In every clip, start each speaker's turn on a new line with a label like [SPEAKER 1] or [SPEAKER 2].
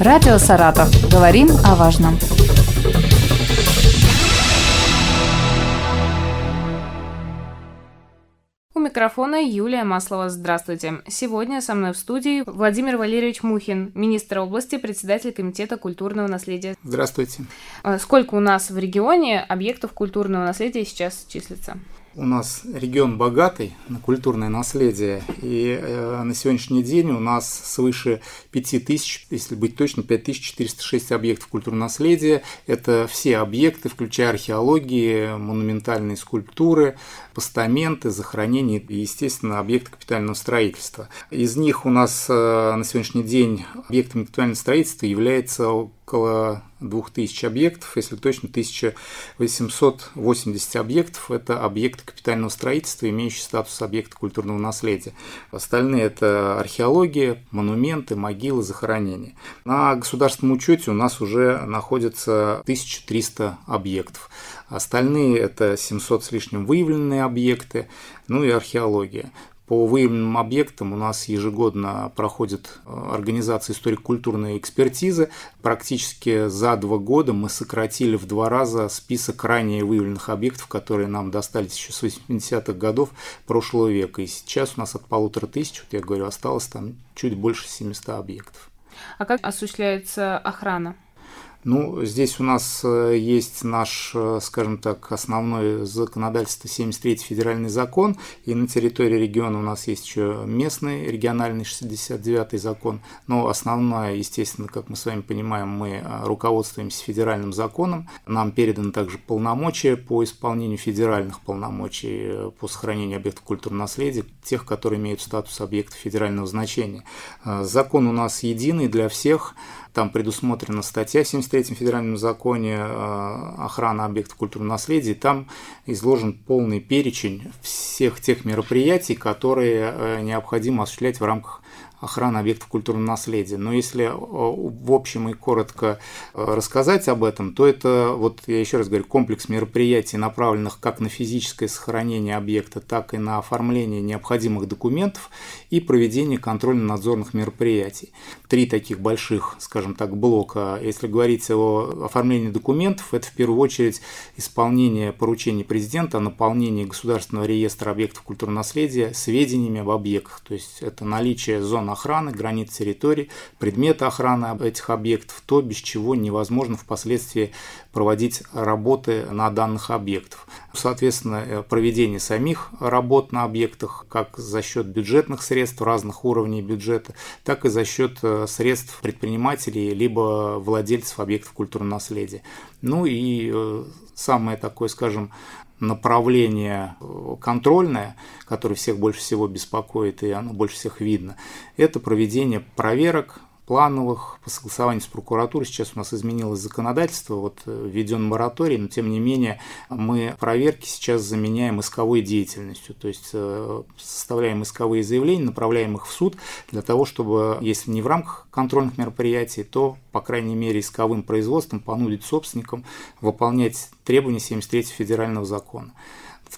[SPEAKER 1] Радио «Саратов». Говорим о важном. У микрофона Юлия Маслова. Здравствуйте. Сегодня со мной в студии Владимир Валерьевич Мухин, министр области, председатель Комитета культурного наследия.
[SPEAKER 2] Здравствуйте.
[SPEAKER 1] А сколько у нас в регионе объектов культурного наследия сейчас числится?
[SPEAKER 2] У нас регион богатый на культурное наследие, и э, на сегодняшний день у нас свыше 5000, если быть точно, 5406 объектов культурного наследия. Это все объекты, включая археологии, монументальные скульптуры, постаменты, захоронения и, естественно, объекты капитального строительства. Из них у нас э, на сегодняшний день объектами капитального строительства является около 2000 объектов, если точно 1880 объектов – это объекты капитального строительства, имеющие статус объекта культурного наследия. Остальные – это археология, монументы, могилы, захоронения. На государственном учете у нас уже находится 1300 объектов. Остальные – это 700 с лишним выявленные объекты, ну и археология. По выявленным объектам у нас ежегодно проходит э, организация историко-культурной экспертизы. Практически за два года мы сократили в два раза список ранее выявленных объектов, которые нам достались еще с 80-х годов прошлого века. И сейчас у нас от полутора тысяч, вот я говорю, осталось там чуть больше 700 объектов.
[SPEAKER 1] А как осуществляется охрана?
[SPEAKER 2] Ну, здесь у нас э, есть наш, э, скажем так, основной законодательство 73-й федеральный закон, и на территории региона у нас есть еще местный региональный 69-й закон, но основное, естественно, как мы с вами понимаем, мы э, руководствуемся федеральным законом, нам переданы также полномочия по исполнению федеральных полномочий по сохранению объектов культурного наследия, тех, которые имеют статус объекта федерального значения. Закон у нас единый для всех, там предусмотрена статья в 73-м федеральном законе э, охрана объектов культурного наследия. Там изложен полный перечень всех тех мероприятий, которые э, необходимо осуществлять в рамках охраны объектов культурного наследия. Но если э, в общем и коротко э, рассказать об этом, то это, вот я еще раз говорю, комплекс мероприятий, направленных как на физическое сохранение объекта, так и на оформление необходимых документов и проведение контрольно-надзорных мероприятий. Три таких больших, скажем так, блока. Если говорить о оформлении документов, это в первую очередь исполнение поручений президента о наполнении государственного реестра объектов культурного наследия сведениями об объектах. То есть это наличие зон зон охраны, границ территории, предметы охраны этих объектов, то, без чего невозможно впоследствии проводить работы на данных объектах. Соответственно, э, проведение самих работ на объектах как за счет бюджетных средств разных уровней бюджета, так и за счет э, средств предпринимателей либо владельцев объектов культурного наследия. Ну и э, самое такое, скажем, направление э, контрольное, которое всех больше всего беспокоит и оно больше всех видно, это проведение проверок плановых, по согласованию с прокуратурой. Сейчас у нас изменилось законодательство, вот э, введен мораторий, но тем не менее мы проверки сейчас заменяем исковой деятельностью, то есть э, составляем исковые заявления, направляем их в суд для того, чтобы, если не в рамках контрольных мероприятий, то, по крайней мере, исковым производством понудить собственникам выполнять требования 73 федерального закона.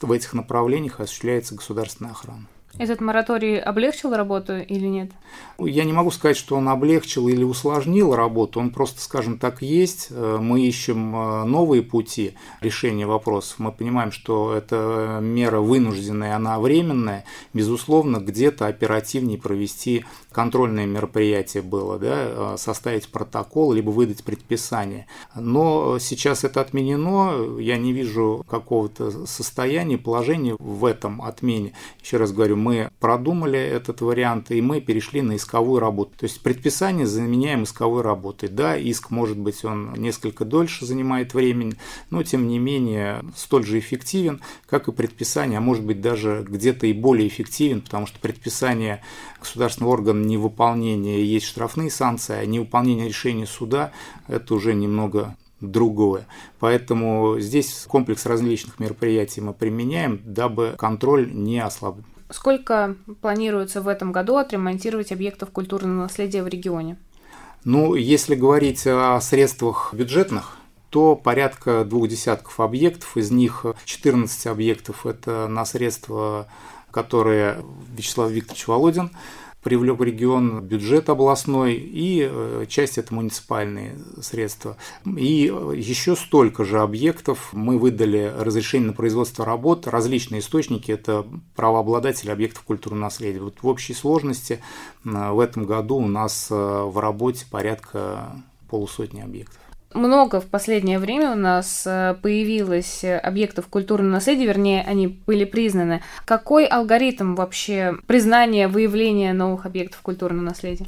[SPEAKER 2] В этих направлениях осуществляется государственная охрана.
[SPEAKER 1] Этот мораторий облегчил работу или нет?
[SPEAKER 2] Я не могу сказать, что он облегчил или усложнил работу, он просто, скажем так, есть. Э, мы ищем э, новые пути решения вопросов. Мы понимаем, что эта мера вынужденная, она временная. Безусловно, где-то оперативнее провести контрольное мероприятие было, да, э, составить протокол, либо выдать предписание. Но сейчас это отменено, я не вижу какого-то состояния, положения в этом отмене. Еще раз говорю, мы продумали этот вариант, и мы перешли на исковую работу. То есть предписание заменяем исковой работой. Да, иск, может быть, он несколько дольше занимает времени, но тем не менее столь же эффективен, как и предписание, а может быть даже где-то и более эффективен, потому что предписание государственного органа невыполнения есть штрафные санкции, а невыполнение решения суда – это уже немного другое. Поэтому здесь комплекс различных мероприятий мы применяем, дабы контроль не ослаб.
[SPEAKER 1] Сколько планируется в этом году отремонтировать объектов культурного наследия в регионе?
[SPEAKER 2] Ну, если говорить о средствах бюджетных, то порядка двух десятков объектов, из них 14 объектов – это на средства, которые Вячеслав Викторович Володин привлек регион бюджет областной и э, часть это муниципальные средства. И еще столько же объектов мы выдали разрешение на производство работ, различные источники, это правообладатели объектов культурного наследия. Вот в общей сложности в этом году у нас в работе порядка полусотни объектов.
[SPEAKER 1] Много в последнее время у нас э, появилось объектов культурного наследия, вернее, они были признаны. Какой алгоритм вообще признания, выявления новых объектов культурного наследия?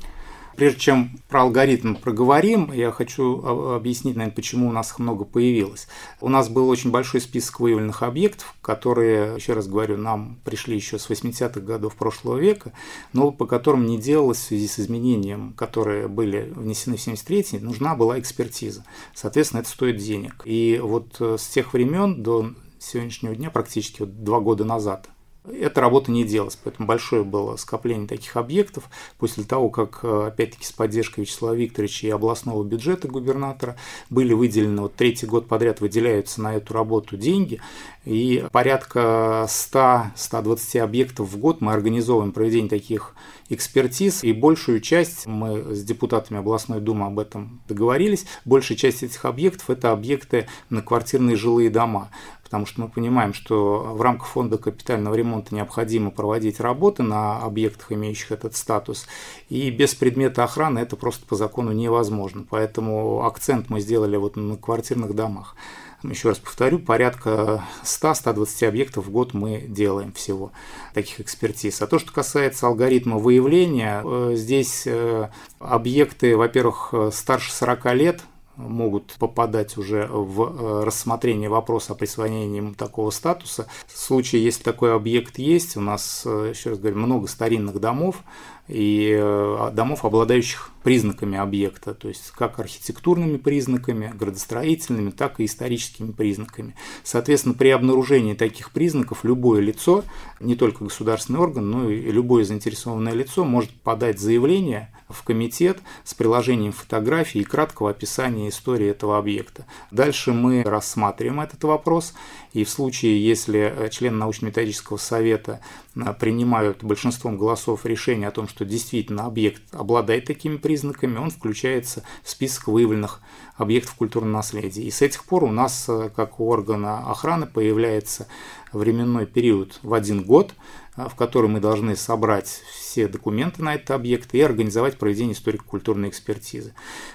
[SPEAKER 2] Прежде чем про алгоритм проговорим, я хочу объяснить, наверное, почему у нас их много появилось. У нас был очень большой список выявленных объектов, которые, еще раз говорю, нам пришли еще с 80-х годов прошлого века, но по которым не делалось в связи с изменением, которые были внесены в 73-й, нужна была экспертиза. Соответственно, это стоит денег. И вот э, с тех времен до сегодняшнего дня, практически вот два года назад, эта работа не делалась, поэтому большое было скопление таких объектов. После того, как, э, опять-таки, с поддержкой Вячеслава Викторовича и областного бюджета губернатора были выделены, вот третий год подряд выделяются на эту работу деньги, и порядка 100-120 объектов в год мы организовываем проведение таких экспертиз, и большую часть, мы с депутатами областной думы об этом договорились, большая часть этих объектов – это объекты на квартирные жилые дома потому что мы понимаем, что в рамках фонда капитального ремонта необходимо проводить работы на объектах, имеющих этот статус, и без предмета охраны это просто по закону невозможно. Поэтому акцент мы сделали вот на квартирных домах. Еще раз повторю, порядка 100-120 объектов в год мы делаем всего таких экспертиз. А то, что касается алгоритма выявления, э, здесь э, объекты, во-первых, старше 40 лет, могут попадать уже в э, рассмотрение вопроса о присвоении им такого статуса. В случае, если такой объект есть, у нас, еще раз говорю, много старинных домов, и э, домов, обладающих признаками объекта, то есть как архитектурными признаками, градостроительными, так и историческими признаками. Соответственно, при обнаружении таких признаков любое лицо, не только государственный орган, но и любое заинтересованное лицо может подать заявление в комитет с приложением фотографии и краткого описания истории этого объекта. Дальше мы рассматриваем этот вопрос, и в случае, если э, члены научно-методического совета э, принимают большинством голосов решение о том, что действительно объект обладает такими признаками, он включается в список выявленных объектов культурного наследия. И с этих пор у нас, э, как у органа охраны, появляется временной период в один год, а, в которой мы должны собрать все документы на этот объект и организовать проведение историко-культурной экспертизы.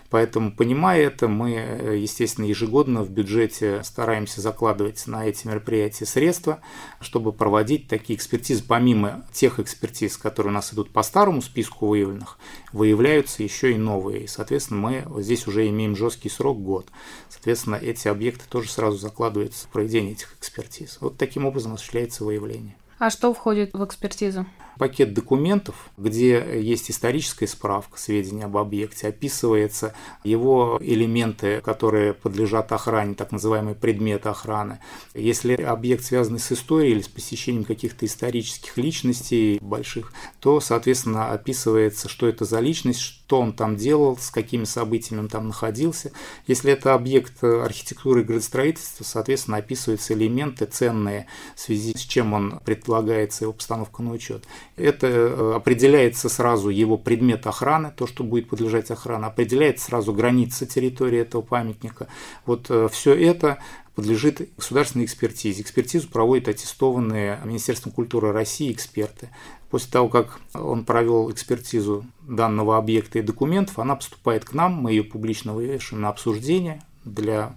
[SPEAKER 2] Поэтому, понимая это, мы, э, естественно, ежегодно в бюджете стараемся закладывать на эти мероприятия средства, чтобы проводить такие экспертизы. Помимо тех экспертиз, которые у нас идут по старому списку выявленных, выявляются еще и новые. И, соответственно, мы здесь уже имеем жесткий срок – год. Соответственно, эти объекты тоже сразу закладываются в проведение этих экспертиз. Вот таким образом осуществляется выявление.
[SPEAKER 1] А что входит в экспертизу?
[SPEAKER 2] Пакет документов, где есть историческая справка, сведения об объекте, описывается его элементы, которые подлежат охране, так называемые предметы охраны. Если объект связан с историей или с посещением каких-то исторических личностей больших, то, соответственно, описывается, что это за личность, что он там делал, с какими событиями он там находился. Если это объект архитектуры и градостроительства, соответственно, описываются элементы ценные, в связи с чем он предлагается его постановка на учет. Это э, определяется сразу его предмет охраны, то, что будет подлежать охране, определяется сразу граница территории этого памятника. Вот э, все это подлежит государственной экспертизе. Экспертизу проводят аттестованные Министерством культуры России эксперты. После того, как он провел экспертизу данного объекта и документов, она поступает к нам, мы ее публично вывешиваем на обсуждение для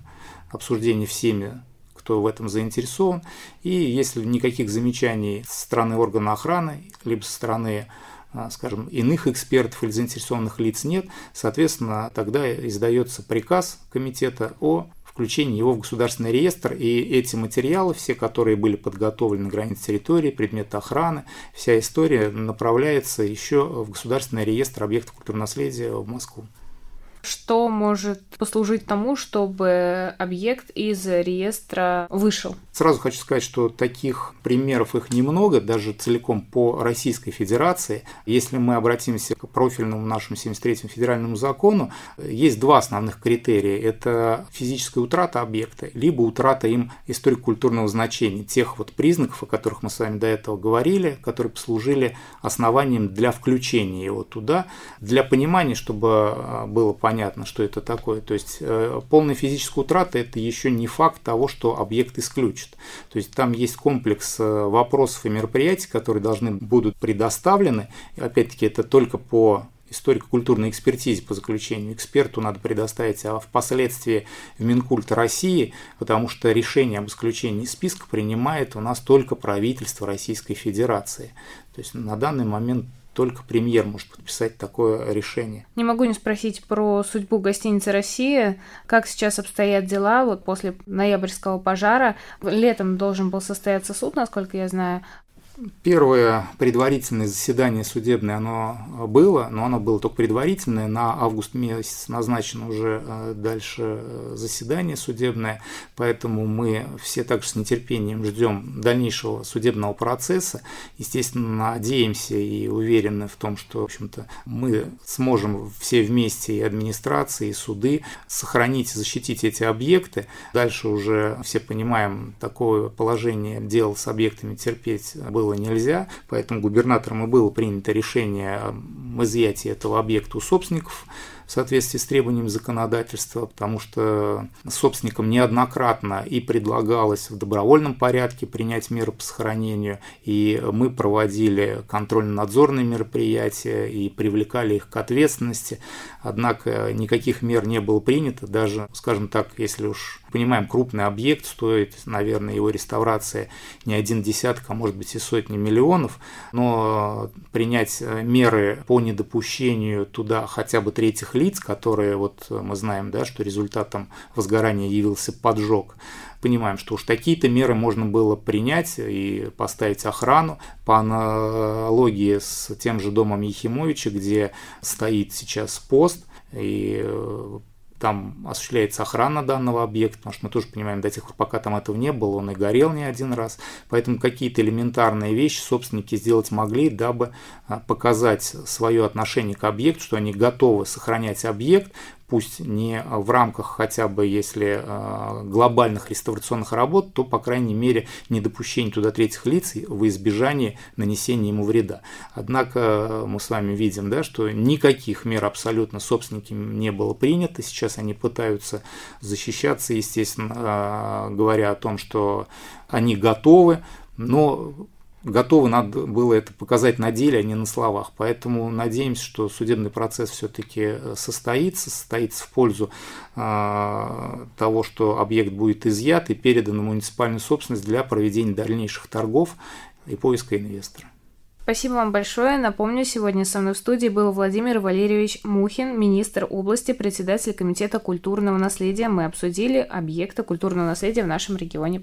[SPEAKER 2] обсуждения всеми кто в этом заинтересован. И если никаких замечаний со стороны органа охраны, либо со стороны а, скажем, иных экспертов или заинтересованных лиц нет, соответственно, тогда издается приказ комитета о включении его в государственный реестр, и эти материалы, все, которые были подготовлены на границе территории, предметы охраны, вся история направляется еще в государственный реестр объектов культурного наследия в Москву.
[SPEAKER 1] Что может послужить тому, чтобы объект из реестра вышел?
[SPEAKER 2] Сразу хочу сказать, что таких примеров их немного, даже целиком по Российской Федерации. Если мы обратимся к профильному нашему 73-му федеральному закону, есть два основных критерия. Это физическая утрата объекта, либо утрата им историко-культурного значения, тех вот признаков, о которых мы с вами до этого говорили, которые послужили основанием для включения его туда, для понимания, чтобы а, было понятно, что это такое. То есть э, полная физическая утрата – это еще не факт того, что объект исключит. То есть там есть комплекс э, вопросов и мероприятий, которые должны будут предоставлены. И опять-таки это только по историко-культурной экспертизе по заключению эксперту надо предоставить, а впоследствии в Минкульт России, потому что решение об исключении из списка принимает у нас только правительство Российской Федерации. То есть на данный момент только премьер может подписать такое решение.
[SPEAKER 1] Не могу не спросить про судьбу гостиницы «Россия». Как сейчас обстоят дела вот после ноябрьского пожара? Летом должен был состояться суд, насколько я знаю.
[SPEAKER 2] Первое предварительное заседание судебное оно было, но оно было только предварительное. На август месяц назначено уже э, дальше э, заседание судебное, поэтому мы все также с нетерпением ждем дальнейшего судебного процесса. Естественно, надеемся и уверены в том, что, в общем-то, мы сможем все вместе, и администрации, и суды, сохранить защитить эти объекты. Дальше уже все понимаем, такое положение дел с объектами терпеть было было нельзя, поэтому губернатором и было принято решение об изъятии этого объекта у собственников в соответствии с требованиями законодательства, потому что собственникам неоднократно и предлагалось в добровольном порядке принять меры по сохранению, и мы проводили контрольно-надзорные мероприятия и привлекали их к ответственности, однако никаких мер не было принято, даже, скажем так, если уж понимаем, крупный объект стоит, наверное, его реставрация не один десяток, а может быть и сотни миллионов, но принять меры по недопущению туда хотя бы третьих лиц, которые вот э, мы знаем, да, что результатом возгорания явился поджог, понимаем, что уж такие-то меры можно было принять и поставить охрану. По аналогии с тем же домом Ехимовича, где стоит сейчас пост, и э, там осуществляется охрана данного объекта, потому что мы тоже понимаем, до тех пор, пока там этого не было, он и горел не один раз. Поэтому какие-то элементарные вещи собственники сделать могли, дабы а, показать свое отношение к объекту, что они готовы сохранять объект, пусть не в рамках хотя бы, если э, глобальных реставрационных работ, то, по крайней мере, недопущение туда третьих лиц во избежание нанесения ему вреда. Однако э, мы с вами видим, да, что никаких мер абсолютно собственниками не было принято. Сейчас они пытаются защищаться, естественно, э, говоря о том, что они готовы, но готовы надо было это показать на деле, а не на словах. Поэтому надеемся, что судебный процесс все-таки э, состоится, состоится в пользу э, того, что объект будет изъят и передан в муниципальную собственность для проведения дальнейших торгов и поиска инвестора.
[SPEAKER 1] Спасибо вам большое. Напомню, сегодня со мной в студии был Владимир Валерьевич Мухин, министр области, председатель Комитета культурного наследия. Мы обсудили объекты культурного наследия в нашем регионе.